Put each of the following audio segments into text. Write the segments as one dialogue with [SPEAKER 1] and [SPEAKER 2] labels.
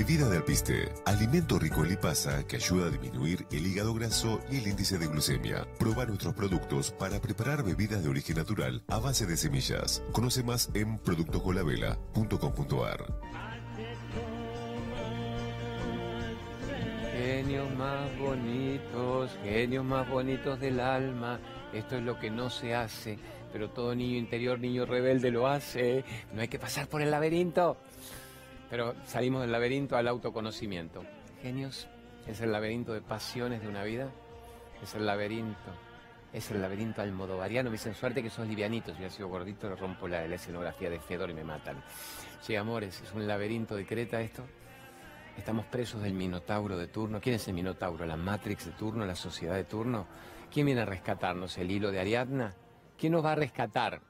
[SPEAKER 1] Bebida de alpiste, alimento rico en lipasa que ayuda a disminuir el hígado graso y el índice de glucemia. Proba nuestros productos para preparar bebidas de origen natural a base de semillas. Conoce más en productoscolabela.com.ar.
[SPEAKER 2] Genios más bonitos, genios más bonitos del alma. Esto es lo que no se hace, pero todo niño interior, niño rebelde lo hace. No hay que pasar por el laberinto. Pero salimos del laberinto al autoconocimiento. Genios es el laberinto de pasiones de una vida. Es el laberinto. Es el laberinto almodovariano. Me dicen suerte que sos livianito. Si hubiera sido gordito, le rompo la, la escenografía de Fedor y me matan. Sí, amores, es un laberinto de Creta esto. Estamos presos del Minotauro de turno. ¿Quién es el Minotauro? ¿La Matrix de turno? ¿La sociedad de turno? ¿Quién viene a rescatarnos? ¿El hilo de Ariadna? ¿Quién nos va a rescatar?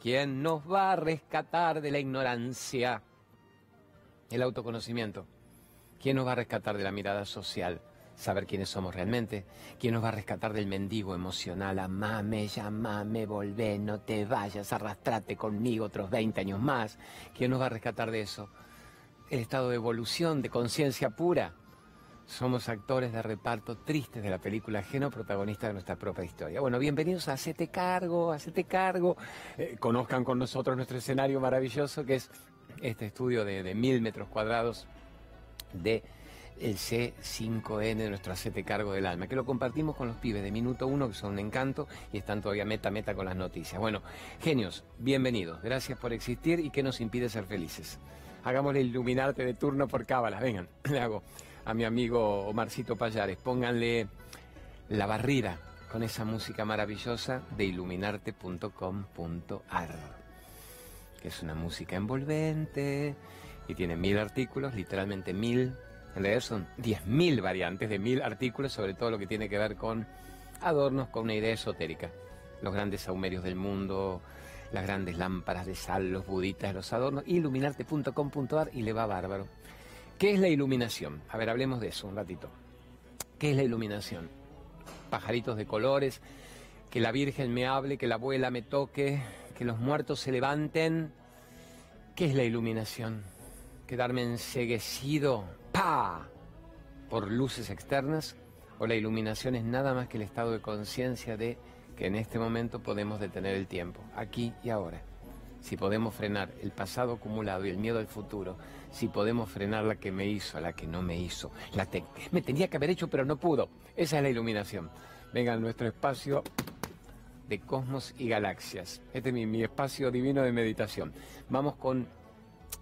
[SPEAKER 2] ¿Quién nos va a rescatar de la ignorancia? El autoconocimiento. ¿Quién nos va a rescatar de la mirada social? Saber quiénes somos realmente. ¿Quién nos va a rescatar del mendigo emocional? Amame, llamame, volvé, no te vayas, arrastrate conmigo otros 20 años más. ¿Quién nos va a rescatar de eso? El estado de evolución, de conciencia pura. Somos actores de reparto tristes de la película ajeno, protagonistas de nuestra propia historia. Bueno, bienvenidos a Hacete Cargo, Hacete Cargo. Eh, conozcan con nosotros nuestro escenario maravilloso que es este estudio de, mil metros cuadrados de el C5N de nuestro Hacete Cargo del Alma, que lo compartimos con los pibes de Minuto Uno, que son un encanto y están todavía meta meta con las noticias. Bueno, genios, bienvenidos, gracias por existir y qué nos impide ser felices. Hagámosle iluminarte de turno por cábalas, vengan, le hago a mi amigo Omarcito Payares, pónganle la barrida con esa música maravillosa de iluminarte.com.ar que es una música envolvente y tiene mil artículos, literalmente mil, en realidad son diez mil variantes de mil artículos sobre todo lo que tiene que ver con adornos, con una idea esotérica. Los grandes saumerios del mundo, las grandes lámparas de sal, los buditas, los adornos, iluminarte.com.ar y le va bárbaro. ¿Qué es la iluminación? A ver, hablemos de eso un ratito. ¿Qué es la iluminación? Pajaritos de colores, que la Virgen me hable, que la abuela me toque, que los muertos se levanten. ¿Qué es la iluminación? Quedarme enseguecido, ¡pa! por luces externas, o la iluminación es nada más que el estado de conciencia de que en este momento podemos detener el tiempo, aquí y ahora. Si podemos frenar el pasado acumulado y el miedo al futuro, si podemos frenar la que me hizo, la que no me hizo, la que me tenía que haber hecho pero no pudo, esa es la iluminación. Venga nuestro espacio de cosmos y galaxias. Este es mi, mi, espacio divino de meditación. Vamos con...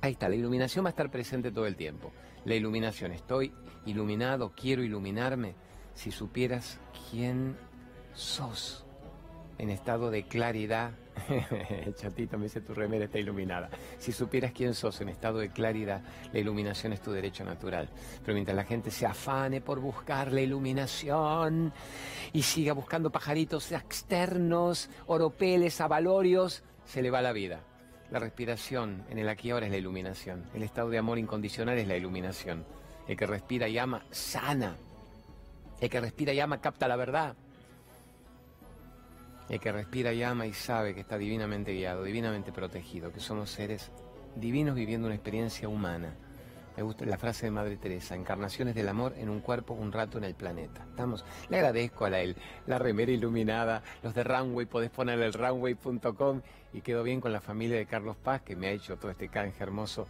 [SPEAKER 2] Ahí está, la iluminación va a estar presente todo el tiempo. La iluminación, estoy iluminado, quiero iluminarme. Si supieras quién sos en estado de claridad, chatito me dice tu remera está iluminada. Si supieras quién sos en estado de claridad, la iluminación es tu derecho natural. Pero mientras la gente se afane por buscar la iluminación y siga buscando pajaritos externos, oropeles, avalorios, se le va la vida. La respiración en el aquí ahora es la iluminación. El estado de amor incondicional es la iluminación. El que respira y ama, sana. El que respira y ama, capta la verdad. El que respira y ama y sabe que está divinamente guiado, divinamente protegido, que somos seres divinos viviendo una experiencia humana. Me gusta la frase de Madre Teresa, encarnaciones del amor en un cuerpo, un rato en el planeta. Estamos, le agradezco a la, él, la remera iluminada, los de Runway, podés poner el runway.com y quedo bien con la familia de Carlos Paz que me ha hecho todo este canje hermoso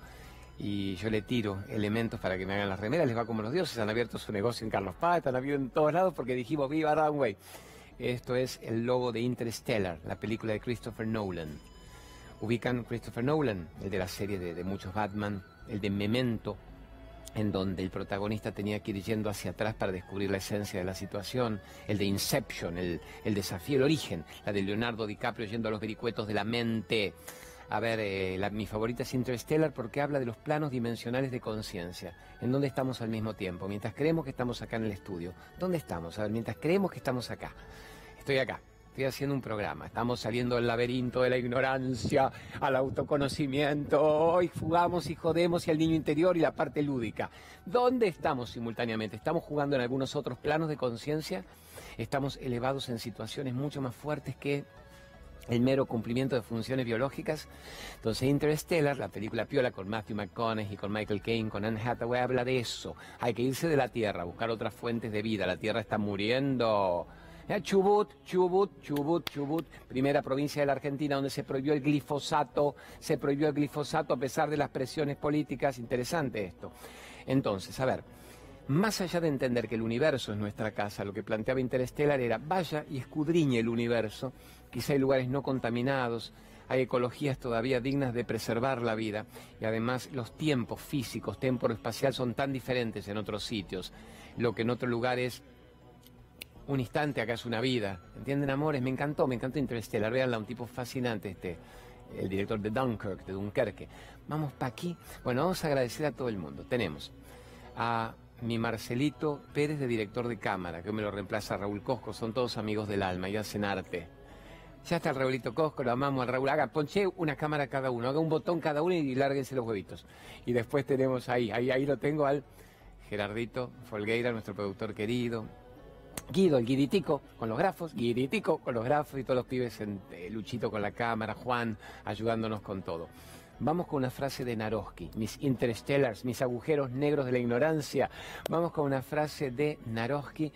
[SPEAKER 2] y yo le tiro elementos para que me hagan las remeras, les va como los dioses, han abierto su negocio en Carlos Paz, están abiertos en todos lados porque dijimos viva Runway. Esto es el logo de Interstellar, la película de Christopher Nolan. Ubican Christopher Nolan, el de la serie de, muchos Batman, el de Memento, en donde el protagonista tenía que ir yendo hacia atrás para descubrir la esencia de la situación, el de Inception, el, el desafío, el origen, la de Leonardo DiCaprio yendo a los vericuetos de la mente. A ver, eh, la, mi favorita es Interstellar porque habla de los planos dimensionales de conciencia, en donde estamos al mismo tiempo. Mientras creemos que estamos acá en el estudio, ¿dónde estamos? A ver, mientras creemos que estamos acá, estoy acá, estoy haciendo un programa, estamos saliendo del laberinto de la ignorancia al autoconocimiento, hoy jugamos y jodemos y al niño interior y la parte lúdica. ¿Dónde estamos simultáneamente? ¿Estamos jugando en algunos otros planos de conciencia? ¿Estamos elevados en situaciones mucho más fuertes que el mero cumplimiento de funciones biológicas. Entonces Interstellar, la película piola con Matthew McConaughey, con Michael Caine, con Anne Hathaway, habla de eso. Hay que irse de la Tierra, buscar otras fuentes de vida. La Tierra está muriendo. Chubut, Chubut, Chubut, Chubut, primera provincia de la Argentina donde se prohibió el glifosato, se prohibió el glifosato a pesar de las presiones políticas. Interesante esto. Entonces, a ver, más allá de entender que el universo es nuestra casa, lo que planteaba Interstellar era vaya y escudriñe el universo, quizá hay lugares no contaminados, hay ecologías todavía dignas de preservar la vida y además los tiempos físicos, espacial son tan diferentes en otros sitios. Lo que en otro lugar es un instante, acá es una vida. ¿Entienden, amores? Me encantó, me encantó Interstellar. Veanla, un tipo fascinante este, el director de Dunkirk, de Dunkerque. Vamos para aquí. Bueno, vamos a agradecer a todo el mundo. Tenemos a mi Marcelito Pérez de director de cámara, que me lo reemplaza Raúl Cosco, son todos amigos del alma y hacen arte. Ya está el Raúlito Cosco, lo amamos al Raúl. Haga, ponche una cámara cada uno, haga un botón cada uno y lárguense los huevitos. Y después tenemos ahí, ahí, ahí lo tengo al Gerardito Folgueira, nuestro productor querido. Guido, el guiditico con los grafos, guiditico con los grafos y todos los pibes en eh, Luchito con la cámara, Juan ayudándonos con todo. Vamos con una frase de Naroski, mis interstellars, mis agujeros negros de la ignorancia. Vamos con una frase de Naroski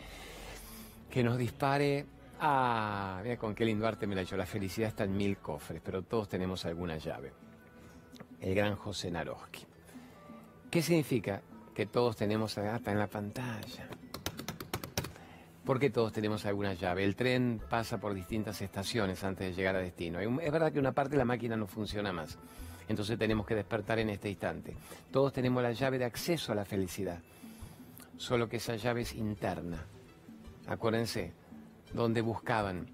[SPEAKER 2] que nos dispare Ah, mira con qué lindo arte me la hecho. La felicidad está en mil cofres, pero todos tenemos alguna llave. El gran José Naroski. ¿Qué significa? Que todos tenemos hasta en la pantalla. Porque todos tenemos alguna llave. El tren pasa por distintas estaciones antes de llegar a destino. Es verdad que una parte de la máquina no funciona más. Entonces tenemos que despertar en este instante. Todos tenemos la llave de acceso a la felicidad. Solo que esa llave es interna. Acuérdense, donde buscaban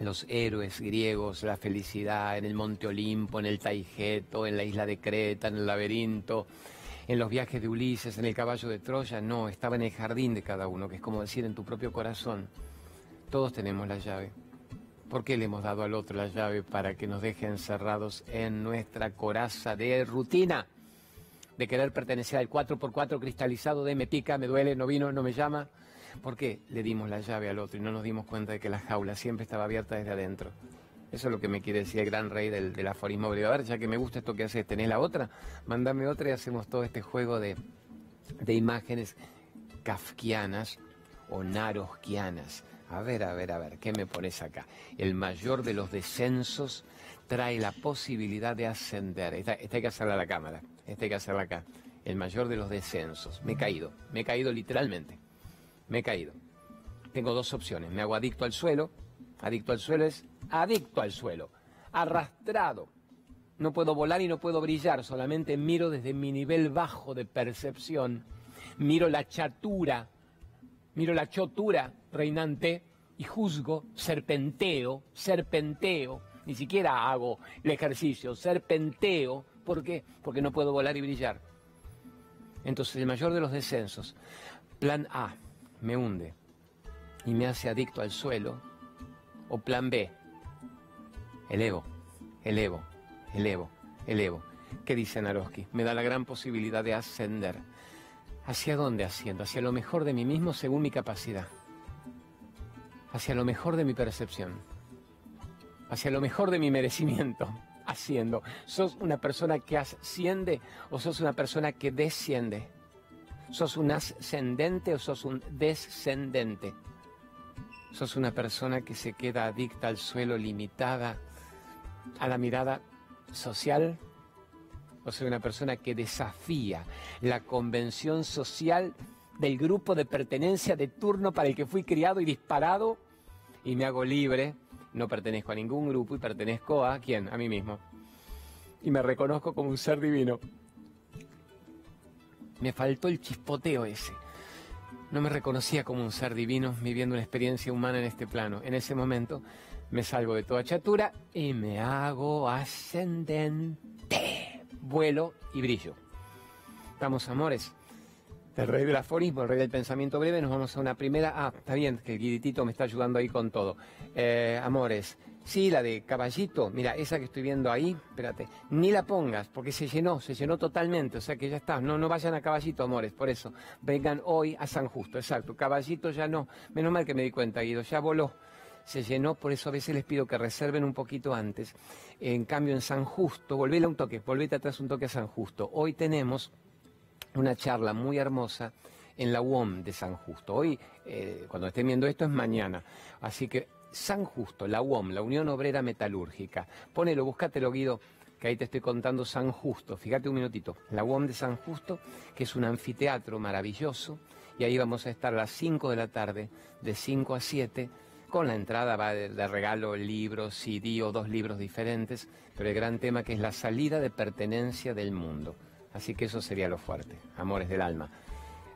[SPEAKER 2] los héroes griegos la felicidad en el Monte Olimpo, en el Taigeto, en la isla de Creta, en el laberinto, en los viajes de Ulises, en el caballo de Troya, no, estaba en el jardín de cada uno, que es como decir en tu propio corazón. Todos tenemos la llave. ¿Por qué le hemos dado al otro la llave para que nos deje encerrados en nuestra coraza de rutina? De querer pertenecer al 4x4 cristalizado de me pica, me duele, no vino, no me llama. ¿Por qué le dimos la llave al otro y no nos dimos cuenta de que la jaula siempre estaba abierta desde adentro? Eso es lo que me quiere decir el gran rey del, aforismo A ver, ya que me gusta esto que haces, ¿tenés la otra? Mándame otra y hacemos todo este juego de, imágenes kafkianas o naroskianas. A ver, a ver, a ver, ¿qué me pones acá? El mayor de los descensos trae la posibilidad de ascender. Esta, esta hay que hacerla a la cámara, esta hay que hacerla acá. El mayor de los descensos. Me he caído, me he caído literalmente. Me he caído. Tengo dos opciones. Me hago adicto al suelo. Adicto al suelo es adicto al suelo. Arrastrado. No puedo volar y no puedo brillar. Solamente miro desde mi nivel bajo de percepción. Miro la chatura. Miro la chotura reinante y juzgo, serpenteo, serpenteo. Ni siquiera hago el ejercicio, serpenteo. ¿Por qué? Porque no puedo volar y brillar. Entonces, el mayor de los descensos. Plan A me hunde y me hace adicto al suelo. O plan B, elevo, elevo, elevo, elevo. ¿Qué dice Naroski? Me da la gran posibilidad de ascender. ¿Hacia dónde asciendo? Hacia lo mejor de mí mismo según mi capacidad. Hacia lo mejor de mi percepción. Hacia lo mejor de mi merecimiento. Haciendo. ¿Sos una persona que asciende o sos una persona que desciende? ¿Sos un ascendente o sos un descendente? ¿Sos una persona que se queda adicta al suelo, limitada a la mirada social? ¿O soy una persona que desafía la convención social del grupo de pertenencia de turno para el que fui criado y disparado y me hago libre? No pertenezco a ningún grupo y pertenezco a quién? A mí mismo. Y me reconozco como un ser divino. Me faltó el chispoteo ese. No me reconocía como un ser divino viviendo una experiencia humana en este plano. En ese momento me salgo de toda chatura y me hago ascendente. Vuelo y brillo. Vamos, amores. El rey del aforismo, el rey del pensamiento breve, nos vamos a una primera. Ah, está bien, que el guiditito me está ayudando ahí con todo. Eh, amores, Sí, la de caballito, mira, esa que estoy viendo ahí, espérate, ni la pongas, porque se llenó, se llenó totalmente, o sea que ya está, no, no vayan a caballito, amores, por eso, vengan hoy a San Justo, exacto, caballito ya no, menos mal que me di cuenta, Guido, ya voló, se llenó, por eso a veces les pido que reserven un poquito antes. En cambio, en San Justo, volvete a un toque, volvete atrás un toque a San Justo. Hoy tenemos una charla muy hermosa en la UOM de San Justo. Hoy, eh, cuando estén viendo esto, es mañana. Así que San Justo, la UOM, la Unión Obrera Metalúrgica. Ponelo, búscatelo, Guido, que ahí te estoy contando San Justo. Fíjate un minutito. La UOM de San Justo, que es un anfiteatro maravilloso. Y ahí vamos a estar a las 5 de la tarde, de 5 a 7. Con la entrada va de, de regalo libros, CD o dos libros diferentes. Pero el gran tema que es la salida de pertenencia del mundo. Así que eso sería lo fuerte. Amores del alma.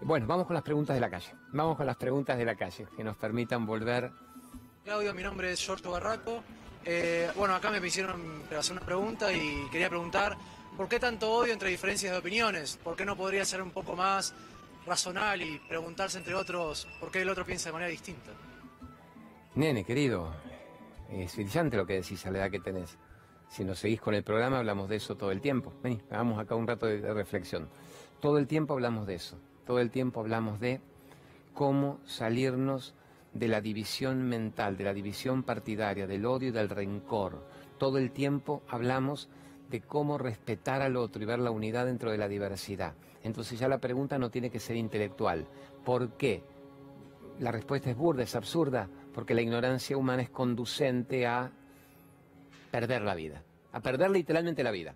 [SPEAKER 2] Bueno, vamos con las preguntas de la calle. Vamos con las preguntas de la calle, que nos permitan volver.
[SPEAKER 3] Claudio, mi nombre es Giorgio Barraco. Eh, bueno, acá me hicieron hacer una pregunta y quería preguntar, ¿por qué tanto odio entre diferencias de opiniones? ¿Por qué no podría ser un poco más razonal y preguntarse entre otros por qué el otro piensa de manera distinta?
[SPEAKER 2] Nene, querido, es brillante lo que decís a la edad que tenés. Si nos seguís con el programa, hablamos de eso todo el tiempo. Vení, hagamos acá un rato de reflexión. Todo el tiempo hablamos de eso. Todo el tiempo hablamos de cómo salirnos de la división mental, de la división partidaria, del odio y del rencor. Todo el tiempo hablamos de cómo respetar al otro y ver la unidad dentro de la diversidad. Entonces ya la pregunta no tiene que ser intelectual. ¿Por qué? La respuesta es burda, es absurda, porque la ignorancia humana es conducente a perder la vida, a perder literalmente la vida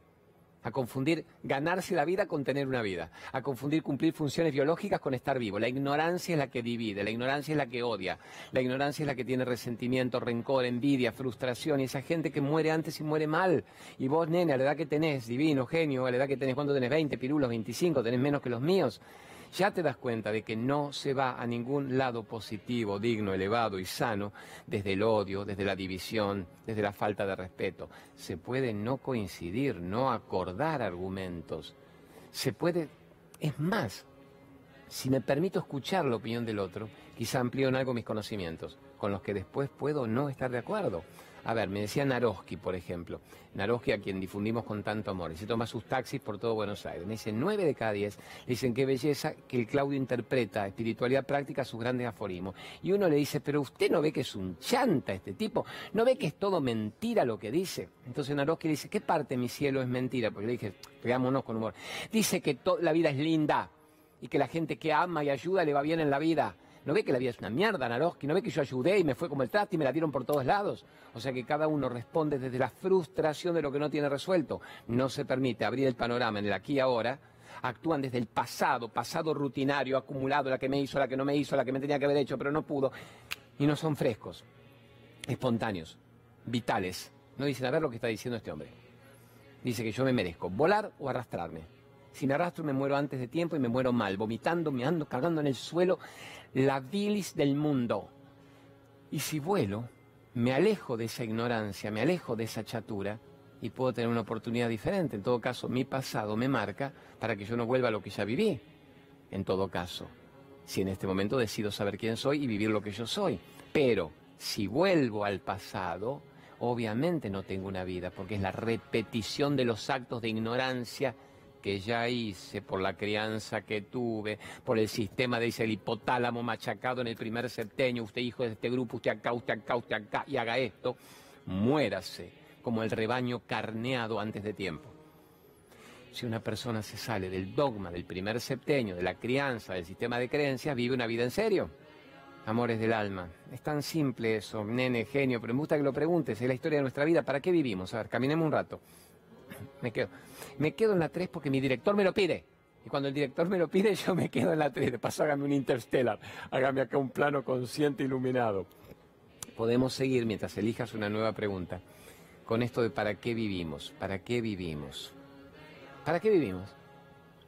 [SPEAKER 2] a confundir ganarse la vida con tener una vida, a confundir cumplir funciones biológicas con estar vivo. La ignorancia es la que divide, la ignorancia es la que odia, la ignorancia es la que tiene resentimiento, rencor, envidia, frustración y esa gente que muere antes y muere mal. Y vos, nene, a la edad que tenés, divino, genio, a la edad que tenés, cuando tenés 20 pirulos, 25, tenés menos que los míos, ya te das cuenta de que no se va a ningún lado positivo, digno, elevado y sano desde el odio, desde la división, desde la falta de respeto. Se puede no coincidir, no acordar argumentos. Se puede, es más, si me permito escuchar la opinión del otro, quizá amplío en algo mis conocimientos, con los que después puedo no estar de acuerdo. A ver, me decía Naroski, por ejemplo. Naroski, a quien difundimos con tanto amor. Y se toma sus taxis por todo Buenos Aires. Me dicen nueve de cada diez. Le dicen qué belleza que el Claudio interpreta espiritualidad práctica sus grandes aforismos. Y uno le dice, pero usted no ve que es un chanta este tipo. No ve que es todo mentira lo que dice. Entonces Naroski le dice, ¿qué parte mi cielo es mentira? Porque le dije, veámonos con humor. Dice que la vida es linda y que la gente que ama y ayuda le va bien en la vida. ¿No ve que la vida es una mierda, Naroski? ¿No ve que yo ayudé y me fue como el traste y me la dieron por todos lados? O sea que cada uno responde desde la frustración de lo que no tiene resuelto. No se permite abrir el panorama en el aquí y ahora. Actúan desde el pasado, pasado rutinario, acumulado, la que me hizo, la que no me hizo, la que me tenía que haber hecho, pero no pudo. Y no son frescos, espontáneos, vitales. No dicen, a ver lo que está diciendo este hombre. Dice que yo me merezco volar o arrastrarme. Si me arrastro me muero antes de tiempo y me muero mal, vomitando, me ando cagando en el suelo, la bilis del mundo. Y si vuelo, me alejo de esa ignorancia, me alejo de esa chatura y puedo tener una oportunidad diferente. En todo caso, mi pasado me marca para que yo no vuelva a lo que ya viví. En todo caso, si en este momento decido saber quién soy y vivir lo que yo soy. Pero si vuelvo al pasado, obviamente no tengo una vida, porque es la repetición de los actos de ignorancia que ya hice, por la crianza que tuve, por el sistema de ese hipotálamo machacado en el primer septenio, usted hijo de este grupo, usted acá, usted acá, usted acá, y haga esto, muérase como el rebaño carneado antes de tiempo. Si una persona se sale del dogma del primer septenio, de la crianza, del sistema de creencias, vive una vida en serio. Amores del alma. Es tan simple eso, nene, genio, pero me gusta que lo preguntes, es la historia de nuestra vida. ¿Para qué vivimos? A ver, caminemos un rato. Me quedo. Me quedo en la 3 porque mi director me lo pide. Y cuando el director me lo pide, yo me quedo en la 3. De paso, hágame un interstellar. Hágame acá un plano consciente iluminado. Podemos seguir mientras elijas una nueva pregunta con esto de para qué vivimos. ¿Para qué vivimos? ¿Para qué vivimos?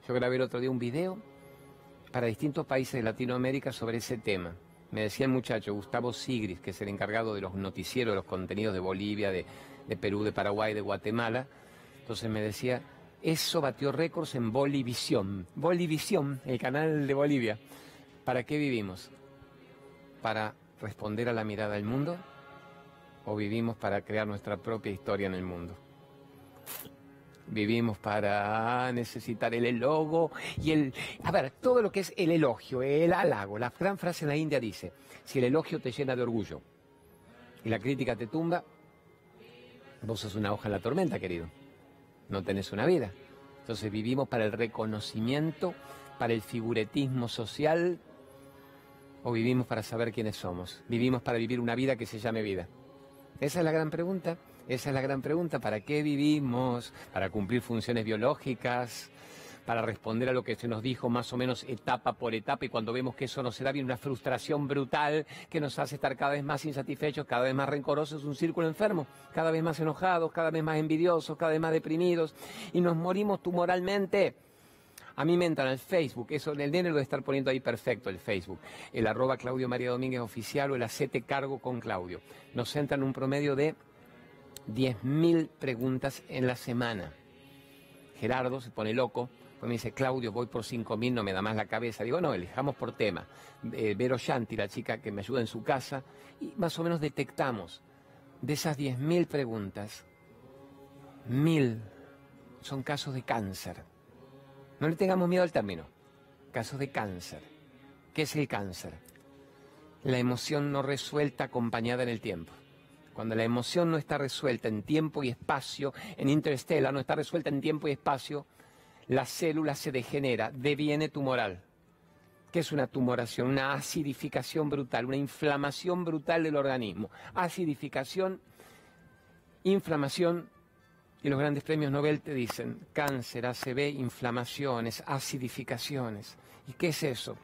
[SPEAKER 2] Yo grabé el otro día un video para distintos países de Latinoamérica sobre ese tema. Me decía el muchacho Gustavo Sigris, que es el encargado de los noticieros, de los contenidos de Bolivia, de, de Perú, de Paraguay, de Guatemala. Entonces me decía, eso batió récords en Bolivisión. Bolivisión, el canal de Bolivia. ¿Para qué vivimos? ¿Para responder a la mirada del mundo? ¿O vivimos para crear nuestra propia historia en el mundo? Vivimos para necesitar el elogo y el... A ver, todo lo que es el elogio, el halago. La gran frase en la India dice, si el elogio te llena de orgullo, y la crítica te tumba, vos sos una hoja en la tormenta, querido. No tenés una vida. Entonces vivimos para el reconocimiento, para el figuretismo social, o vivimos para saber quiénes somos. Vivimos para vivir una vida que se llame vida. Esa es la gran pregunta. Esa es la gran pregunta. ¿Para qué vivimos? ¿Para cumplir funciones biológicas? Para responder a lo que se nos dijo más o menos etapa por etapa y cuando vemos que eso no se da viene una frustración brutal que nos hace estar cada vez más insatisfechos, cada vez más rencorosos, un círculo enfermo, cada vez más enojados, cada vez más envidiosos, cada vez más deprimidos y nos morimos tumoralmente. A mí me entran al Facebook, eso el nene lo de estar poniendo ahí perfecto, el Facebook, el arroba Claudio María Domínguez oficial o el hacete cargo con Claudio. Nos entran un promedio de 10.000 preguntas en la semana. Gerardo se pone loco, pues me dice, Claudio, voy por 5.000, no me da más la cabeza. Digo, no, elijamos por tema. Eh, Vero Shanti, la chica que me ayuda en su casa, y más o menos detectamos de esas 10.000 preguntas, mil son casos de cáncer. No le tengamos miedo al término. Casos de cáncer. ¿Qué es el cáncer? La emoción no resuelta acompañada en el tiempo. Cuando la emoción no está resuelta en tiempo y espacio, en interestela, no está resuelta en tiempo y espacio, la célula se degenera, deviene tumoral. ¿Qué es una tumoración? Una acidificación brutal, una inflamación brutal del organismo. Acidificación, inflamación, y los grandes premios Nobel te dicen cáncer, ACV, inflamaciones, acidificaciones. ¿Y qué es eso?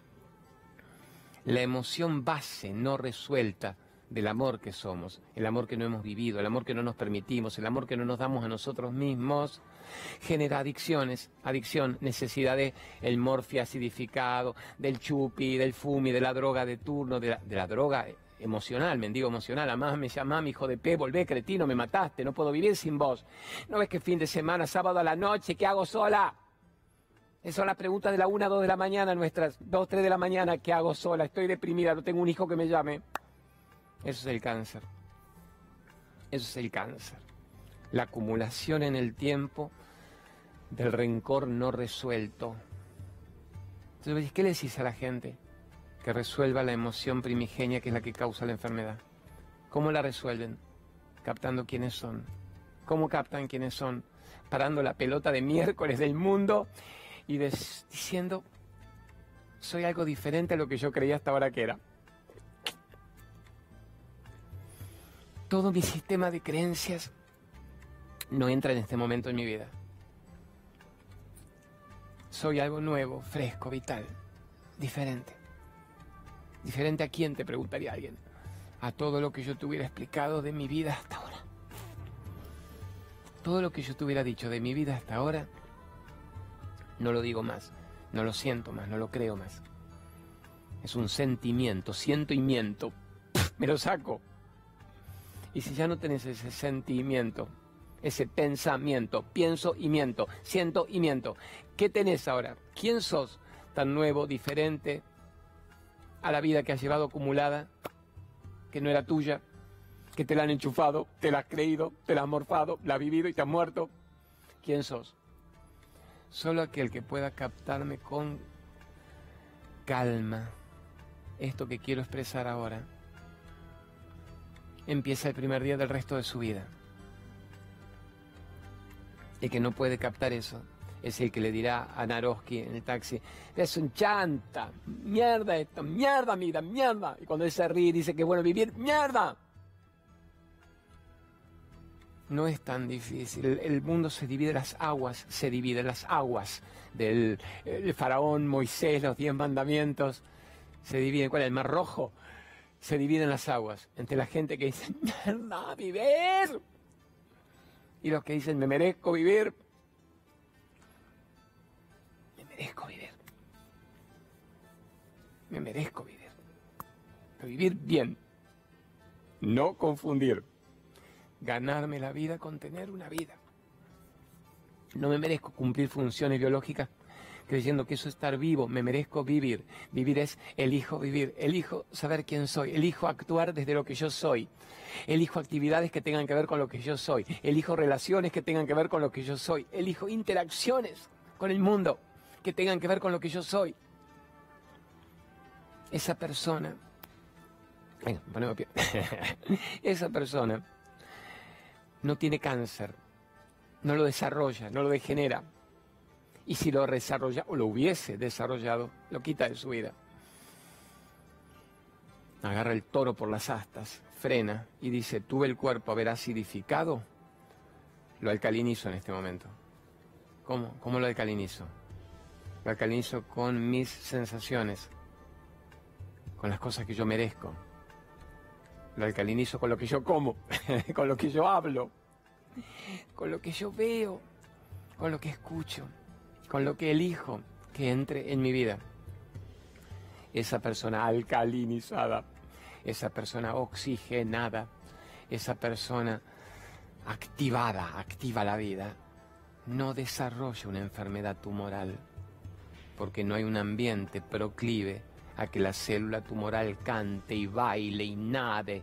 [SPEAKER 2] La emoción base no resuelta del amor que somos, el amor que no hemos vivido, el amor que no nos permitimos, el amor que no nos damos a nosotros mismos, genera adicciones, adicción, necesidad de el morfia acidificado, del chupi, del fumi, de la droga de turno, de la, droga emocional, mendigo emocional, además me llama hijo de P, volvé cretino, me mataste, no puedo vivir sin vos. ¿No ves que fin de semana, sábado a la noche, qué hago sola? Esas son las preguntas de la 1 a 2 de la mañana, nuestras 2, 3 de la mañana, ¿qué hago sola? Estoy deprimida, no tengo un hijo que me llame. Eso es el cáncer. Eso es el cáncer. La acumulación en el tiempo del rencor no resuelto. Entonces, ¿qué le decís a la gente? Que resuelva la emoción primigenia que es la que causa la enfermedad. ¿Cómo la resuelven? Captando quiénes son. ¿Cómo captan quiénes son? Parando la pelota de miércoles del mundo y diciendo, soy algo diferente a lo que yo creía hasta ahora que era. todo mi sistema de creencias no entra en este momento en mi vida. Soy algo nuevo, fresco, vital, diferente. ¿Diferente a quién? Te preguntaría alguien. A todo lo que yo te hubiera explicado de mi vida hasta ahora. Todo lo que yo te hubiera dicho de mi vida hasta ahora, no lo digo más, no lo siento más, no lo creo más. Es un sentimiento, siento y miento. Me lo saco. Y si ya no tenés ese sentimiento, ese pensamiento, pienso y miento, siento y miento, ¿qué tenés ahora? ¿Quién sos tan nuevo, diferente a la vida que has llevado acumulada, que no era tuya, que te la han enchufado, te la has creído, te la has morfado, la has vivido y te has muerto? ¿Quién sos? Solo aquel que pueda captarme con calma esto que quiero expresar ahora empieza el primer día del resto de su vida. El que no puede captar eso es el que le dirá a Naroski en el taxi, es un chanta, mierda esto, mierda mira, mierda. Y cuando él se ríe y dice que bueno vivir, mierda. No es tan difícil. El, mundo se divide, las aguas se dividen, las aguas del faraón, Moisés, los diez mandamientos, se dividen. ¿Cuál es el mar rojo? se dividen las aguas entre la gente que dice, mierda, vivir, y los que dicen, me merezco vivir, me merezco vivir, me merezco vivir, vivir bien, no confundir, ganarme la vida con tener una vida. No me merezco cumplir funciones biológicas creyendo que eso es estar vivo, me merezco vivir. Vivir es elijo vivir, elijo saber quién soy, elijo actuar desde lo que yo soy, elijo actividades que tengan que ver con lo que yo soy, elijo relaciones que tengan que ver con lo que yo soy, elijo interacciones con el mundo que tengan que ver con lo que yo soy. Esa persona Venga, ponemos pie. Esa persona no tiene cáncer, no lo desarrolla, no lo degenera. Y si lo desarrolla o lo hubiese desarrollado, lo quita de su vida. Agarra el toro por las astas, frena y dice, tuve el cuerpo a ver acidificado, lo alcalinizo en este momento. ¿Cómo? ¿Cómo lo alcalinizo? Lo alcalinizo con mis sensaciones, con las cosas que yo merezco. Lo alcalinizo con lo que yo como, con lo que yo hablo, con lo que yo veo, con lo que escucho, con lo que elijo que entre en mi vida. Esa persona alcalinizada, esa persona oxigenada, esa persona activada, activa la vida, no desarrolla una enfermedad tumoral, porque no hay un ambiente proclive a que la célula tumoral cante y baile y nade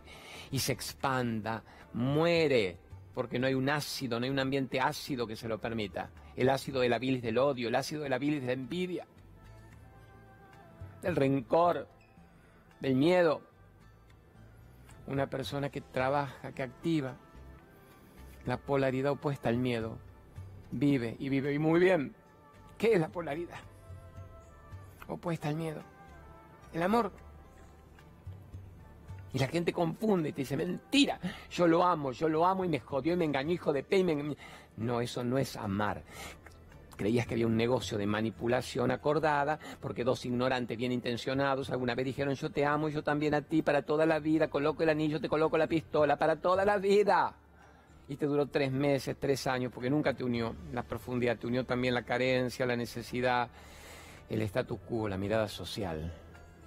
[SPEAKER 2] y se expanda, muere, porque no hay un ácido, no hay un ambiente ácido que se lo permita. El ácido de la bilis del odio, el ácido de la bilis de la envidia, del rencor, del miedo. Una persona que trabaja, que activa la polaridad opuesta al miedo, vive y vive muy bien. ¿Qué es la polaridad? Opuesta al miedo. El amor. Y la gente confunde y te dice, mentira, yo lo amo, yo lo amo y me jodió y me engañó, hijo de pe. No, eso no es amar. Creías que había un negocio de manipulación acordada, porque dos ignorantes bien intencionados alguna vez dijeron, yo te amo y yo también a ti para toda la vida, coloco el anillo, te coloco la pistola para toda la vida y te duró tres meses, tres años, porque nunca te unió la profundidad, te unió también la carencia, la necesidad, el status quo, la mirada social.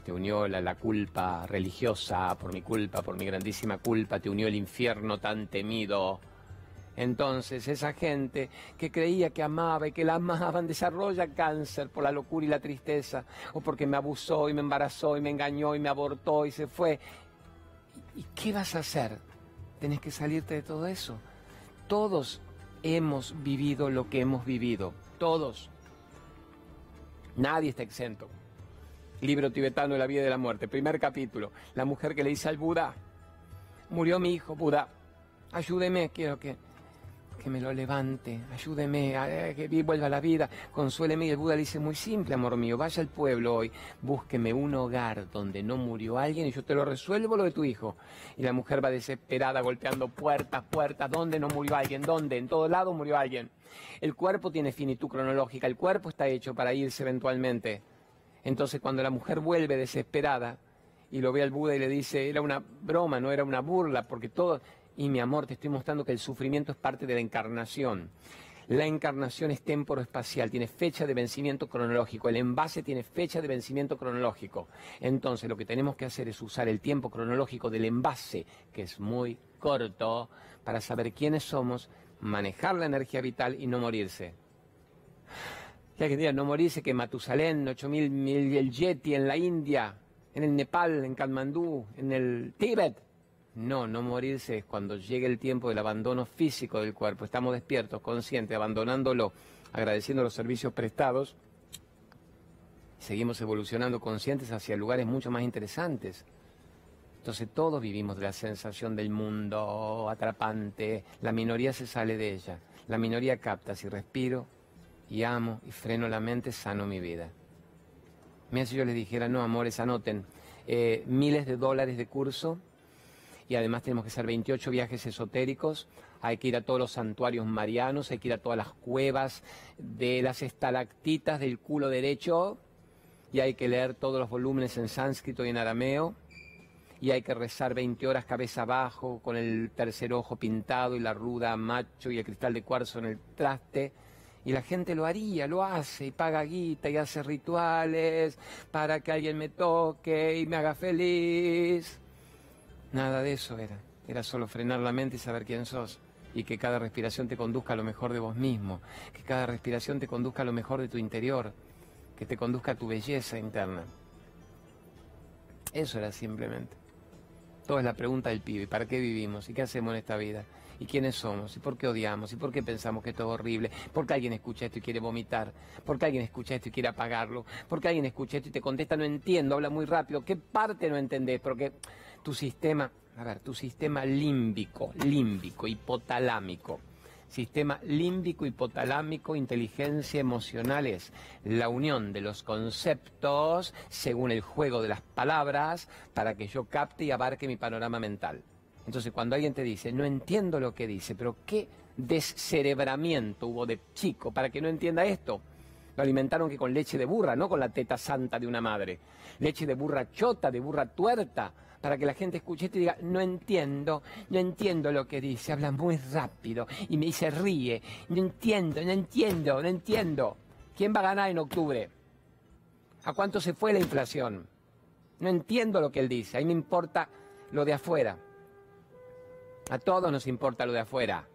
[SPEAKER 2] Te unió la, la, culpa religiosa, por mi culpa, por mi grandísima culpa, te unió el infierno tan temido. Entonces esa gente que creía que amaba y que la amaban desarrolla cáncer por la locura y la tristeza, o porque me abusó y me embarazó y me engañó y me abortó y se fue. ¿Y qué vas a hacer? Tenés que salirte de todo eso. Todos hemos vivido lo que hemos vivido. Todos. Nadie está exento. Libro tibetano de la vida de la muerte. Primer capítulo. La mujer que le dice al Buda, murió mi hijo, Buda, ayúdeme, quiero que que me lo levante, ayúdeme a que vuelva a la vida, consuéleme. Y el Buda le dice, muy simple, amor mío, vaya al pueblo hoy, búsqueme un hogar donde no murió alguien y yo te lo resuelvo lo de tu hijo. Y la mujer va desesperada, golpeando puertas, puertas, ¿dónde no murió alguien? ¿Dónde? En todo lado murió alguien. El cuerpo tiene finitud cronológica, el cuerpo está hecho para irse eventualmente. Entonces cuando la mujer vuelve desesperada y lo ve al Buda y le dice, era una broma, no era una burla, porque todo, y mi amor, te estoy mostrando que el sufrimiento es parte de la encarnación. La encarnación es espacial, tiene fecha de vencimiento cronológico, el envase tiene fecha de vencimiento cronológico. Entonces lo que tenemos que hacer es usar el tiempo cronológico del envase, que es muy corto, para saber quiénes somos, manejar la energía vital y no morirse. Que no morirse que Matusalén, 8000 mil el Yeti en la India, en el Nepal, en Katmandú, en el Tíbet, no, no morirse es cuando llegue el tiempo del abandono físico del cuerpo. Estamos despiertos, conscientes, abandonándolo, agradeciendo los servicios prestados. Seguimos evolucionando conscientes hacia lugares mucho más interesantes. Entonces todos vivimos de la sensación del mundo atrapante. La minoría se sale de ella. La minoría capta si respiro y amo y freno la mente, sano mi vida. Mira si yo les dijera, no, amores, anoten eh, miles de dólares de curso y además tenemos que hacer 28 viajes esotéricos. Hay que ir a todos los santuarios marianos, hay que ir a todas las cuevas de las estalactitas del culo derecho y hay que leer todos los volúmenes en sánscrito y en arameo y hay que rezar 20 horas cabeza abajo con el tercer ojo pintado y la ruda macho y el cristal de cuarzo en el traste. Y la gente lo haría, lo hace, y paga guita y hace rituales para que alguien me toque y me haga feliz. Nada de eso era. Era solo frenar la mente y saber quién sos. Y que cada respiración te conduzca a lo mejor de vos mismo. Que cada respiración te conduzca a lo mejor de tu interior. Que te conduzca a tu belleza interna. Eso era simplemente. Toda es la pregunta del pibe, ¿para qué vivimos? ¿Y qué hacemos en esta vida? ¿Y quiénes somos? ¿Y por qué odiamos? ¿Y por qué pensamos que esto es horrible? ¿Por qué alguien escucha esto y quiere vomitar? ¿Por qué alguien escucha esto y quiere apagarlo? ¿Por qué alguien escucha esto y te contesta no entiendo, habla muy rápido? ¿Qué parte no entendés? Porque tu sistema, a ver, tu sistema límbico, límbico, hipotalámico, sistema límbico, hipotalámico, inteligencia emocional es la unión de los conceptos según el juego de las palabras para que yo capte y abarque mi panorama mental. Entonces cuando alguien te dice, no entiendo lo que dice, pero qué descerebramiento hubo de chico para que no entienda esto. Lo alimentaron que con leche de burra, no con la teta santa de una madre. Leche de burra chota, de burra tuerta para que la gente escuche esto y diga, no entiendo, no entiendo lo que dice, habla muy rápido y me dice ríe, no entiendo, no entiendo, no entiendo. ¿Quién va a ganar en octubre? ¿A cuánto se fue la inflación? No entiendo lo que él dice, a mí me importa lo de afuera. A todos nos importa lo de afuera.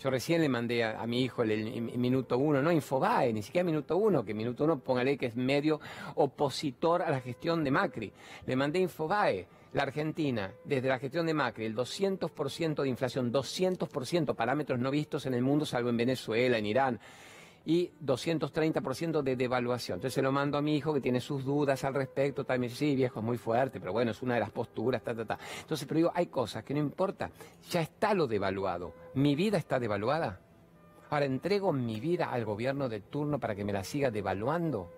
[SPEAKER 2] Yo recién le mandé a, mi hijo el, minuto uno, no Infobae, ni siquiera minuto uno, que minuto uno póngale que es medio opositor a la gestión de Macri. Le mandé Infobae, la Argentina, desde la gestión de Macri, el 200% de inflación, 200% parámetros no vistos en el mundo, salvo en Venezuela, en Irán y 230% de devaluación. Entonces se lo mando a mi hijo que tiene sus dudas al respecto, también sí, viejo, es muy fuerte, pero bueno, es una de las posturas, ta, ta, ta. Entonces, pero digo, hay cosas que no importa, ya está lo devaluado, mi vida está devaluada. Ahora entrego mi vida al gobierno de turno para que me la siga devaluando.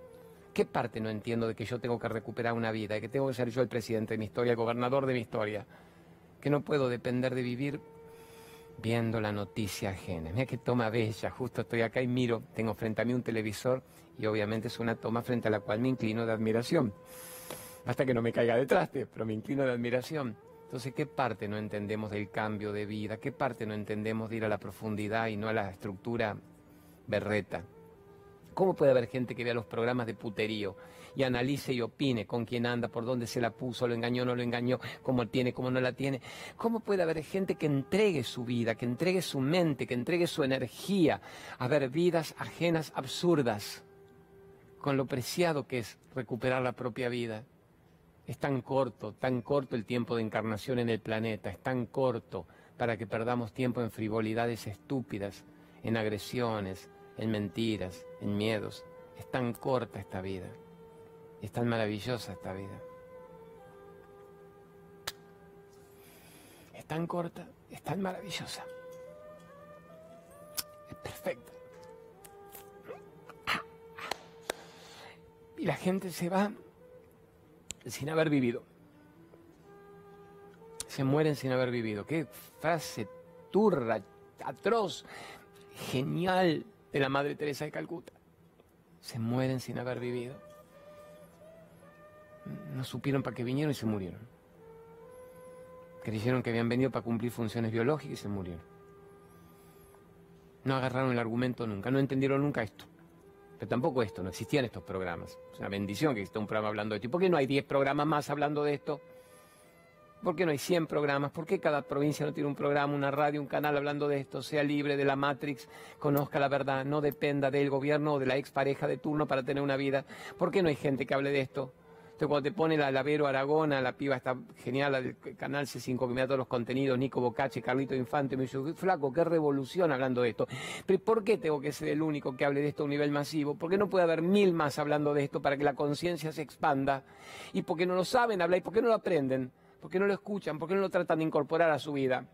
[SPEAKER 2] ¿Qué parte no entiendo de que yo tengo que recuperar una vida, de que tengo que ser yo el presidente de mi historia, el gobernador de mi historia? Que no puedo depender de vivir viendo la noticia ajena. Mira qué toma bella, justo estoy acá y miro, tengo frente a mí un televisor y obviamente es una toma frente a la cual me inclino de admiración. Hasta que no me caiga detrás, pero me inclino de admiración. Entonces, ¿qué parte no entendemos del cambio de vida? ¿Qué parte no entendemos de ir a la profundidad y no a la estructura berreta? ¿Cómo puede haber gente que vea los programas de puterío y analice y opine con quién anda, por dónde se la puso, lo engañó, no lo engañó, cómo tiene, cómo no la tiene? ¿Cómo puede haber gente que entregue su vida, que entregue su mente, que entregue su energía a ver vidas ajenas absurdas, con lo preciado que es recuperar la propia vida? Es tan corto, tan corto el tiempo de encarnación en el planeta, es tan corto para que perdamos tiempo en frivolidades estúpidas, en agresiones, en mentiras, en miedos. Es tan corta esta vida. Es tan maravillosa esta vida. Es tan corta, es tan maravillosa. Es perfecta. Y la gente se va sin haber vivido. Se mueren sin haber vivido. Qué frase turra, atroz, genial de la Madre Teresa de Calcuta. Se mueren sin haber vivido. No supieron para qué vinieron y se murieron. Creyeron que habían venido para cumplir funciones biológicas y se murieron. No agarraron el argumento nunca, no entendieron nunca esto. Pero tampoco esto, no existían estos programas. Es una bendición que exista un programa hablando de esto. ¿Y por qué no hay 10 programas más hablando de esto? ¿Por qué no hay 100 programas? ¿Por qué cada provincia no tiene un programa, una radio, un canal hablando de esto? Sea libre de la Matrix, conozca la verdad, no dependa del gobierno o de la expareja de turno para tener una vida. ¿Por qué no hay gente que hable de esto? Entonces, cuando te pone la Lavero Aragona, la piba está genial, la del canal C5 que me da todos los contenidos, Nico Bocache, Carlito Infante, me dice, flaco, qué revolución hablando de esto. Pero ¿por qué tengo que ser el único que hable de esto a un nivel masivo? ¿Por qué no puede haber mil más hablando de esto para que la conciencia se expanda? ¿Y por qué no lo saben hablar? ¿Y por qué no lo aprenden? ¿Por qué no lo escuchan? ¿Por qué no lo tratan de incorporar a su vida?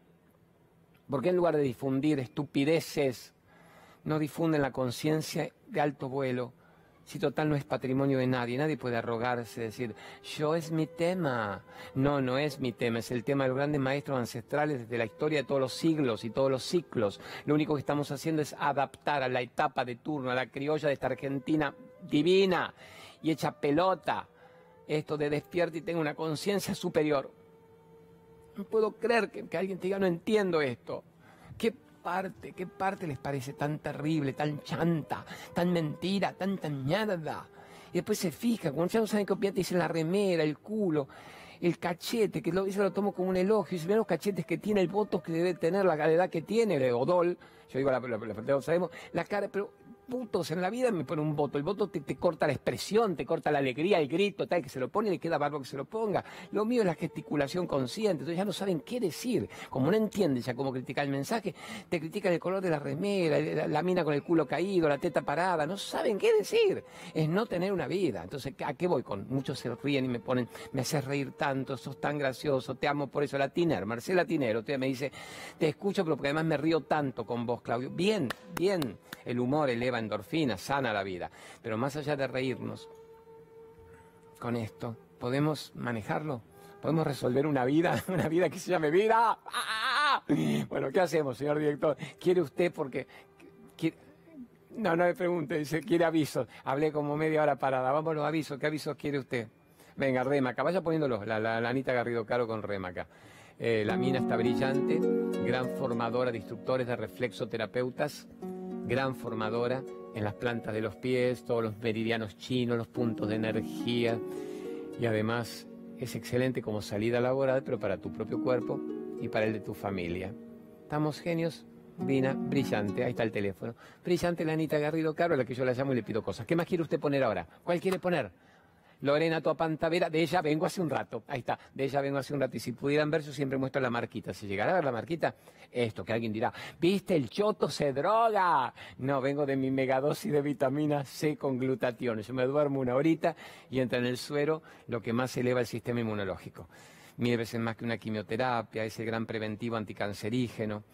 [SPEAKER 2] ¿Por qué en lugar de difundir estupideces, no difunden la conciencia de alto vuelo? Si total no es patrimonio de nadie, nadie puede arrogarse, decir, yo es mi tema. No, no es mi tema, es el tema de los grandes maestros ancestrales desde la historia de todos los siglos y todos los ciclos. Lo único que estamos haciendo es adaptar a la etapa de turno, a la criolla de esta Argentina divina y hecha pelota esto de despierta y tenga una conciencia superior. No puedo creer que, alguien te diga, no entiendo esto. ¿Qué parte, qué parte les parece tan terrible, tan chanta, tan mentira, tan tañada? Y después se fija, cuando ya no saben qué opinar, te dicen la remera, el culo, el cachete, que lo, eso lo tomo como un elogio. Y si ven los cachetes que tiene, el voto que debe tener, la edad que tiene, el odol, yo digo la, la, la, sabemos, la cara, pero putos en la vida me pone un voto. El voto te, corta la expresión, te corta la alegría, el grito, tal, que se lo pone y le queda barro que se lo ponga. Lo mío es la gesticulación consciente, entonces ya no saben qué decir. Como no entienden ya cómo criticar el mensaje, te critican el color de la remera, la, mina con el culo caído, la teta parada, no saben qué decir. Es no tener una vida. Entonces, ¿a qué voy con? Muchos se ríen y me ponen, me haces reír tanto, sos tan gracioso, te amo por eso. La Tiner, Marcela Tinero, usted me dice, te escucho, pero porque además me río tanto con vos, Claudio. Bien, bien, el humor eleva endorfinas, sana la vida. Pero más allá de reírnos con esto, ¿podemos manejarlo? ¿Podemos resolver una vida, una vida que se llame vida? ¡Ah! Bueno, ¿qué hacemos, señor director? ¿Quiere usted porque... No, no me pregunte, dice, quiere avisos. Hablé como media hora parada. Vamos los avisos, ¿qué avisos quiere usted? Venga, Remaca, vaya poniéndolos, la Anita Garrido Caro con Remaca. Eh, la mina está brillante, gran formadora de instructores de reflexoterapeutas, gran formadora en las plantas de los pies, todos los meridianos chinos, los puntos de energía y además es excelente como salida laboral, pero para tu propio cuerpo y para el de tu familia. Estamos genios, Vina, brillante, ahí está el teléfono. Brillante la Anita Garrido Caro, a la que yo la llamo y le pido cosas. ¿Qué más quiere usted poner ahora? ¿Cuál quiere poner? Lorena Topantavera, de ella vengo hace un rato, ahí está, de ella vengo hace un rato, y si pudieran ver, yo siempre muestro la marquita, si llegara a ver la marquita, esto, que alguien dirá, ¿viste el choto se droga? No, vengo de mi megadosis de vitamina C con glutatión, yo me duermo una horita y entra en el suero lo que más eleva el sistema inmunológico. Mil veces más que una quimioterapia, es el gran preventivo anticancerígeno.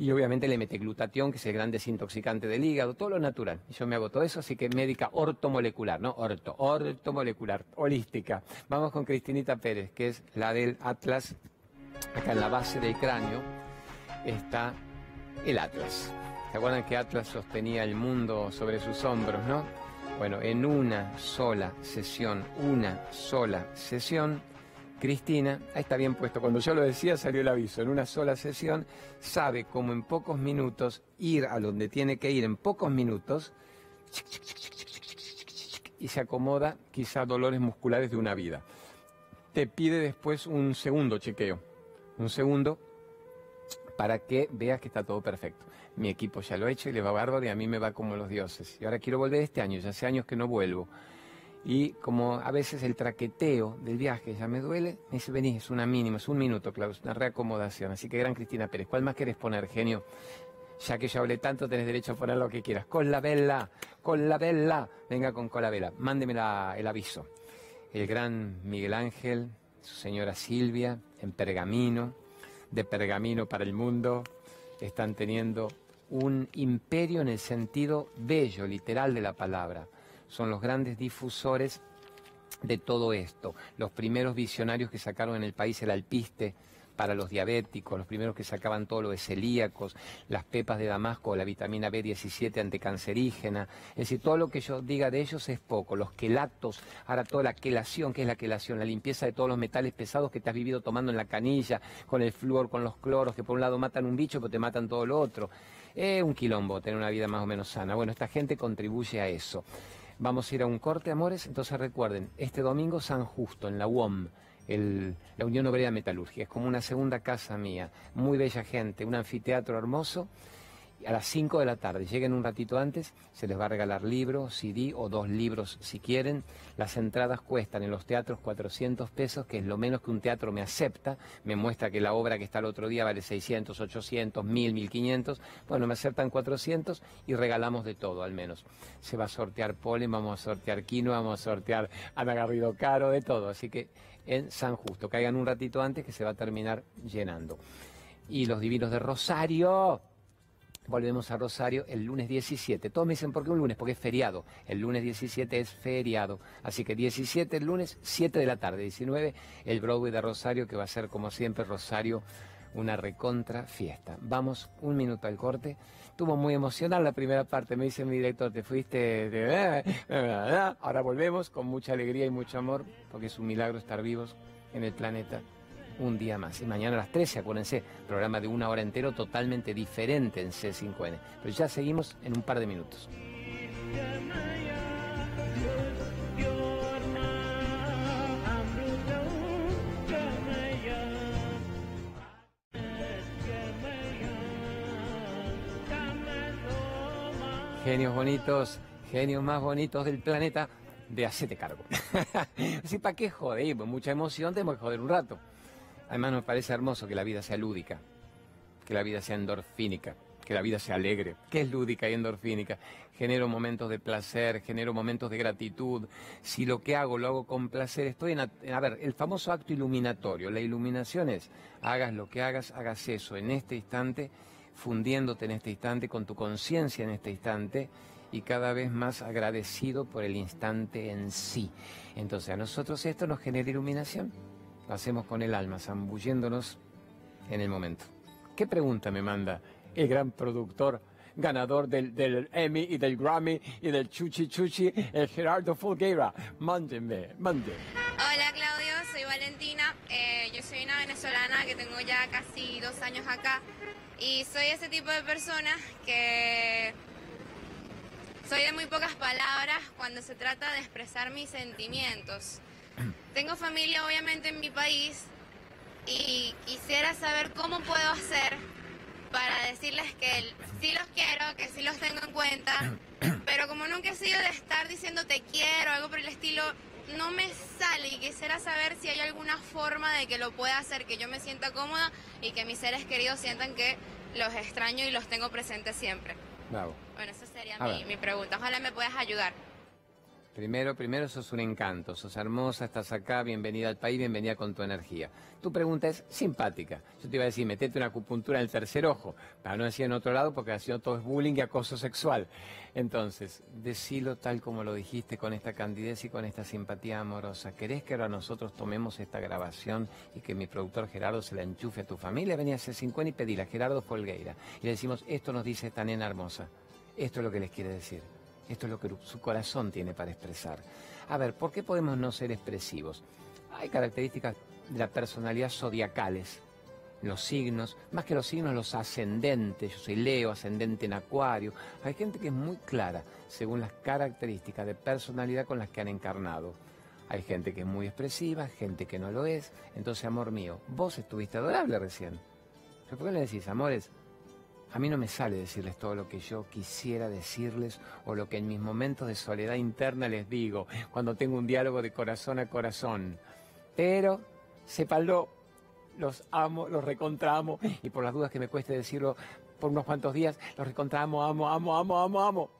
[SPEAKER 2] Y obviamente le mete glutatión, que es el gran desintoxicante del hígado, todo lo natural. Y yo me hago todo eso, así que médica ortomolecular, ¿no? Orto, ortomolecular, holística. Vamos con Cristinita Pérez, que es la del Atlas. Acá en la base del cráneo está el Atlas. ¿Se acuerdan que Atlas sostenía el mundo sobre sus hombros, no? Bueno, en una sola sesión, una sola sesión, Cristina, ahí está bien puesto, cuando yo lo decía salió el aviso, en una sola sesión sabe cómo en pocos minutos ir a donde tiene que ir en pocos minutos y se acomoda quizá dolores musculares de una vida. Te pide después un segundo chequeo, un segundo para que veas que está todo perfecto. Mi equipo ya lo ha hecho y le va bárbaro y a mí me va como los dioses. Y ahora quiero volver este año, ya hace años que no vuelvo. Y como a veces el traqueteo del viaje ya me duele, me dice, vení, es una mínima, es un minuto, Klaus, una reacomodación. Así que gran Cristina Pérez, ¿cuál más querés poner, genio? Ya que yo hablé tanto, tenés derecho a poner lo que quieras. Con la vela, con la vela. Venga con mándeme la- el aviso. El gran Miguel Ángel, su señora Silvia, en Pergamino, de Pergamino para el mundo, están teniendo un imperio en el sentido bello, literal de la palabra. Son los grandes difusores de todo esto. Los primeros visionarios que sacaron en el país el alpiste para los diabéticos, los primeros que sacaban todo lo de celíacos, las pepas de Damasco, la vitamina B17 anticancerígena. Es decir, todo lo que yo diga de ellos es poco. Los quelatos, ahora toda la quelación, ¿qué es la quelación? La limpieza de todos los metales pesados que te has vivido tomando en la canilla, con el flúor, con los cloros, que por un lado matan un bicho, pero te matan todo lo otro. Es un quilombo tener una vida más o menos sana. Bueno, esta gente contribuye a eso. Vamos a ir a un corte, amores. Entonces recuerden, este domingo San Justo, en la UOM, la Unión Obrera Metalúrgica. Es como una segunda casa mía. Muy bella gente, un anfiteatro hermoso. A las 5 de la tarde, lleguen un ratito antes, se les va a regalar libro, CD o dos libros si quieren. Las entradas cuestan en los teatros 400 pesos, que es lo menos que un teatro me acepta. Me muestra que la obra que está el otro día vale 600, 800, 1000, 1500. Bueno, me aceptan 400 y regalamos de todo al menos. Se va a sortear polen, vamos a sortear quinoa, vamos a sortear Ana Garrido Caro, de todo. Así que en San Justo, caigan un ratito antes que se va a terminar llenando. Y los divinos de Rosario. Volvemos a Rosario el lunes 17. Todos me dicen, ¿por qué un lunes? Porque es feriado. El lunes 17 es feriado. Así que 17 el lunes, 7 de la tarde. 19 el Broadway de Rosario, que va a ser como siempre Rosario una recontra fiesta. Vamos un minuto al corte. Estuvo muy emocional la primera parte. Me dice mi director, te fuiste. Ahora volvemos con mucha alegría y mucho amor, porque es un milagro estar vivos en el planeta un día más. Y mañana a las 13, acuérdense, programa de una hora entero totalmente diferente en C5N. Pero ya seguimos en un par de minutos. genios bonitos, genios más bonitos del planeta, de hacete cargo. Así, ¿para qué joder? Mucha emoción, tenemos que joder un rato. Además, nos parece hermoso que la vida sea lúdica, que la vida sea endorfínica, que la vida sea alegre, que es lúdica y endorfínica. Genero momentos de placer, genero momentos de gratitud. Si lo que hago lo hago con placer, estoy en... A, a ver, el famoso acto iluminatorio. La iluminación es, hagas lo que hagas, hagas eso en este instante, fundiéndote en este instante, con tu conciencia en este instante y cada vez más agradecido por el instante en sí. Entonces a nosotros esto nos genera iluminación. Lo hacemos con el alma, zambulléndonos en el momento. ¿Qué pregunta me manda el gran productor, ganador del, del Emmy y del Grammy y del Chuchi Chuchi, el Gerardo Folgueira? Mándenme, mándenme.
[SPEAKER 4] Hola Claudio, soy Valentina. Eh, yo soy una venezolana que tengo ya casi dos años acá y soy ese tipo de persona que soy de muy pocas palabras cuando se trata de expresar mis sentimientos. Tengo familia obviamente en mi país y quisiera saber cómo puedo hacer para decirles que sí los quiero, que sí los tengo en cuenta, pero como nunca he sido de estar diciendo te quiero, algo por el estilo, no me sale y quisiera saber si hay alguna forma de que lo pueda hacer, que yo me sienta cómoda y que mis seres queridos sientan que los extraño y los tengo presentes siempre.
[SPEAKER 2] Bravo.
[SPEAKER 4] Bueno, esa sería mi, mi pregunta. Ojalá me puedas ayudar.
[SPEAKER 2] Primero, primero sos un encanto, sos hermosa, estás acá, bienvenida al país, bienvenida con tu energía. Tu pregunta es simpática. Yo te iba a decir, metete una acupuntura en el tercer ojo, para no decir en otro lado porque ha sido todo es bullying y acoso sexual. Entonces, decilo tal como lo dijiste, con esta candidez y con esta simpatía amorosa. ¿Querés que ahora nosotros tomemos esta grabación y que mi productor Gerardo se la enchufe a tu familia? Venía a hacer 50 y pedíla, Gerardo Folgueira. Y le decimos, esto nos dice esta nena hermosa. Esto es lo que les quiere decir. Esto es lo que su corazón tiene para expresar. A ver, ¿por qué podemos no ser expresivos? Hay características de la personalidad zodiacales. Los signos, más que los signos, los ascendentes. Yo soy Leo, ascendente en Acuario. Hay gente que es muy clara según las características de personalidad con las que han encarnado. Hay gente que es muy expresiva, gente que no lo es. Entonces, amor mío, vos estuviste adorable recién. ¿Pero ¿Por qué le decís, amores? A mí no me sale decirles todo lo que yo quisiera decirles o lo que en mis momentos de soledad interna les digo, cuando tengo un diálogo de corazón a corazón. Pero, sépanlo, los amo, los recontramo y por las dudas que me cueste decirlo por unos cuantos días, los recontramo, amo, amo, amo, amo, amo.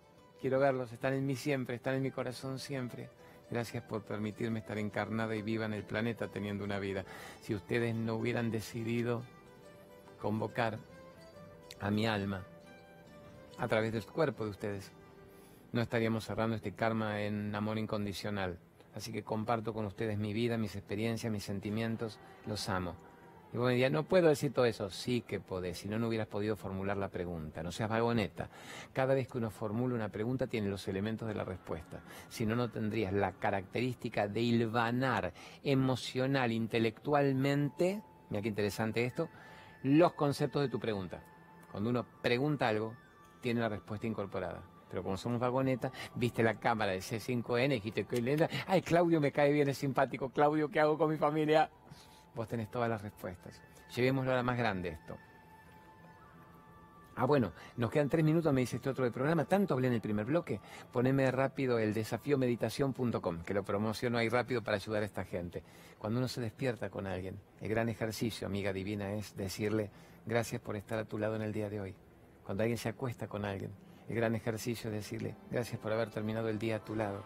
[SPEAKER 2] Quiero verlos, están en mí siempre, están en mi corazón siempre. Gracias por permitirme estar encarnada y viva en el planeta teniendo una vida. Si ustedes no hubieran decidido convocar a mi alma a través del cuerpo de ustedes. No estaríamos cerrando este karma en amor incondicional. Así que comparto con ustedes mi vida, mis experiencias, mis sentimientos, los amo. Y vos me dirás, no puedo decir todo eso. Sí que podés, si no, no hubieras podido formular la pregunta. No seas vagoneta. Cada vez que uno formula una pregunta tiene los elementos de la respuesta. Si no, no tendrías la característica de hilvanar emocional, intelectualmente, mira qué interesante esto, los conceptos de tu pregunta. Cuando uno pregunta algo, tiene la respuesta incorporada. Pero como somos vagonetas, viste la cámara de C5N, dijiste que linda. Ay, Claudio me cae bien, es simpático. Claudio, ¿qué hago con mi familia? Vos tenés todas las respuestas. Llevémoslo a la más grande esto. Ah, bueno, nos quedan tres minutos, me dice este otro del programa. Tanto hablé en el primer bloque. Poneme rápido el desafiomeditación.com, que lo promociono ahí rápido para ayudar a esta gente. Cuando uno se despierta con alguien, el gran ejercicio, amiga divina, es decirle gracias por estar a tu lado en el día de hoy. Cuando alguien se acuesta con alguien, el gran ejercicio es decirle gracias por haber terminado el día a tu lado.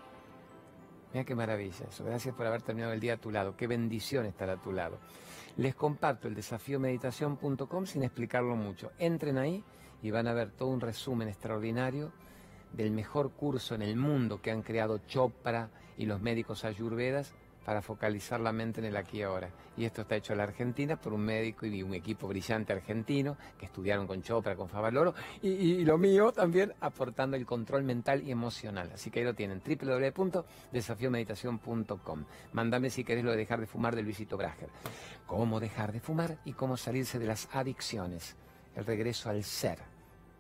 [SPEAKER 2] Mira qué maravilla eso. Gracias por haber terminado el día a tu lado. Qué bendición estar a tu lado. Les comparto el desafiomeditación.com sin explicarlo mucho. Entren ahí y van a ver todo un resumen extraordinario del mejor curso en el mundo que han creado Chopra y los médicos ayurvedas para focalizar la mente en el aquí y ahora. Y esto está hecho en la Argentina por un médico y un equipo brillante argentino que estudiaron con Chopra, con Favaloro, y, y- lo mío también aportando el control mental y emocional. Así que ahí lo tienen, www.desafiomeditación.com. Mándame si querés lo de dejar de fumar de Luisito Brager. Cómo dejar de fumar y cómo salirse de las adicciones. El regreso al ser.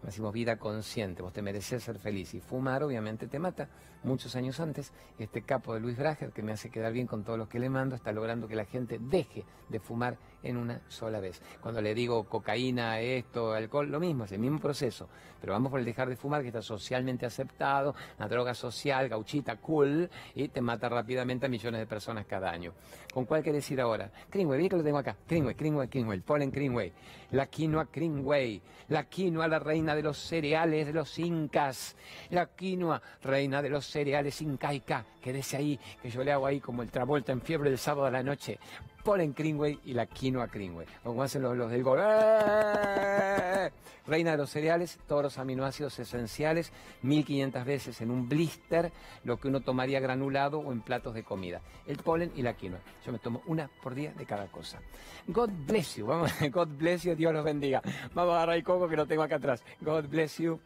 [SPEAKER 2] Decimos vida consciente, vos te mereces ser feliz y fumar obviamente te mata. Muchos años antes, este capo de Luis Brager, que me hace quedar bien con todos los que le mando, está logrando que la gente deje de fumar en una sola vez. Cuando le digo cocaína, esto, alcohol, lo mismo, es el mismo proceso. Pero vamos por el dejar de fumar, que está socialmente aceptado, una droga social, gauchita, cool, y te mata rápidamente a millones de personas cada año. ¿Con cuál quieres ir ahora? Greenway, vi que lo tengo acá. Greenway, Greenway, Greenway, polen Greenway. La quinoa Greenway, la quinoa la reina de los cereales de los incas, la quinoa reina de los cereales incaica. Quédese ahí, que yo le hago ahí como el Travolta en fiebre del sábado a la noche polen Greenway y la quinoa Greenway. Como hacen los, del gol. ¡Eh! Reina de los cereales, todos los aminoácidos esenciales, 1500 veces en un blister, lo que uno tomaría granulado o en platos de comida. El polen y la quinoa. Yo me tomo una por día de cada cosa. God bless you. God bless you, Dios los bendiga. Vamos a agarrar el coco que lo tengo acá atrás. God bless you.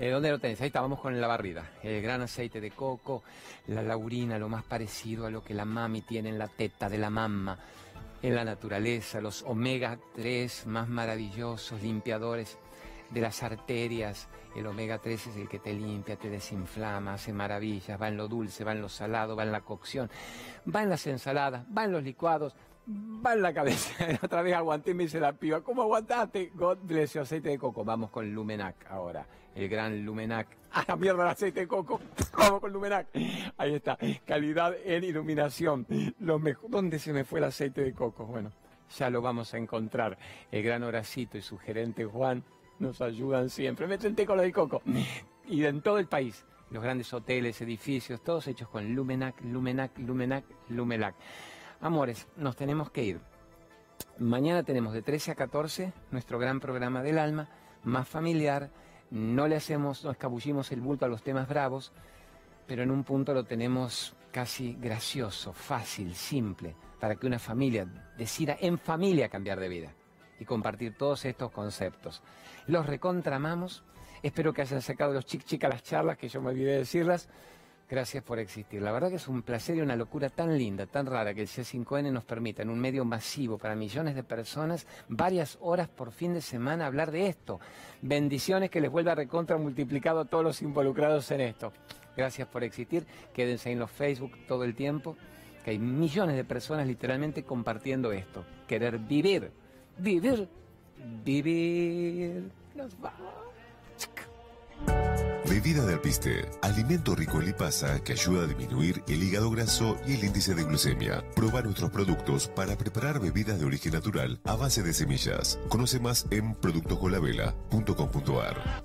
[SPEAKER 2] Eh, ¿Dónde lo tenéis? Ahí estábamos con la barrida. El gran aceite de coco, la laurina, lo más parecido a lo que la mami tiene en la teta de la mamá, en la naturaleza, los omega 3 más maravillosos, limpiadores de las arterias. El omega 3 es el que te limpia, te desinflama, hace maravillas, va en lo dulce, va en lo salado, va en la cocción, va en las ensaladas, va en los licuados, va en la cabeza. Otra vez aguanté me dice la piba, ¿cómo aguantaste? God bless you, aceite de coco. Vamos con Lumenac ahora el gran Lumenac. ¡A la mierda el aceite de coco! Vamos con Lumenac. Ahí está. Calidad en iluminación. Lo mejor. ¿Dónde se me fue el aceite de coco? Bueno, ya lo vamos a encontrar. El gran Horacito y su gerente Juan nos ayudan siempre. Me tenté con lo del coco. Y en todo el país. Los grandes hoteles, edificios, todos hechos con Lumenac, Lumenac, Lumenac, Lumelac. Amores, nos tenemos que ir. Mañana tenemos de 13 a 14 nuestro gran programa del alma, más familiar no le hacemos, no escabullimos el bulto a los temas bravos, pero en un punto lo tenemos casi gracioso, fácil, simple, para que una familia decida en familia cambiar de vida y compartir todos estos conceptos. Los recontramamos, espero que hayan sacado los chic chic a las charlas, que yo me olvidé de decirlas, Gracias por existir. La verdad que es un placer y una locura tan linda, tan rara que el C5N nos permita en un medio masivo para millones de personas varias horas por fin de semana hablar de esto. Bendiciones que les vuelva recontra multiplicado a todos los involucrados en esto. Gracias por existir. Quédense en los Facebook todo el tiempo, que hay millones de personas literalmente compartiendo esto. Querer vivir, vivir, vivir. Nos vamos.
[SPEAKER 1] Bebida de alpiste, alimento rico en lipasa que ayuda a disminuir el hígado graso y el índice de glucemia. Proba nuestros productos para preparar bebidas de origen natural a base de semillas. Conoce más en productoscolavela.com.ar.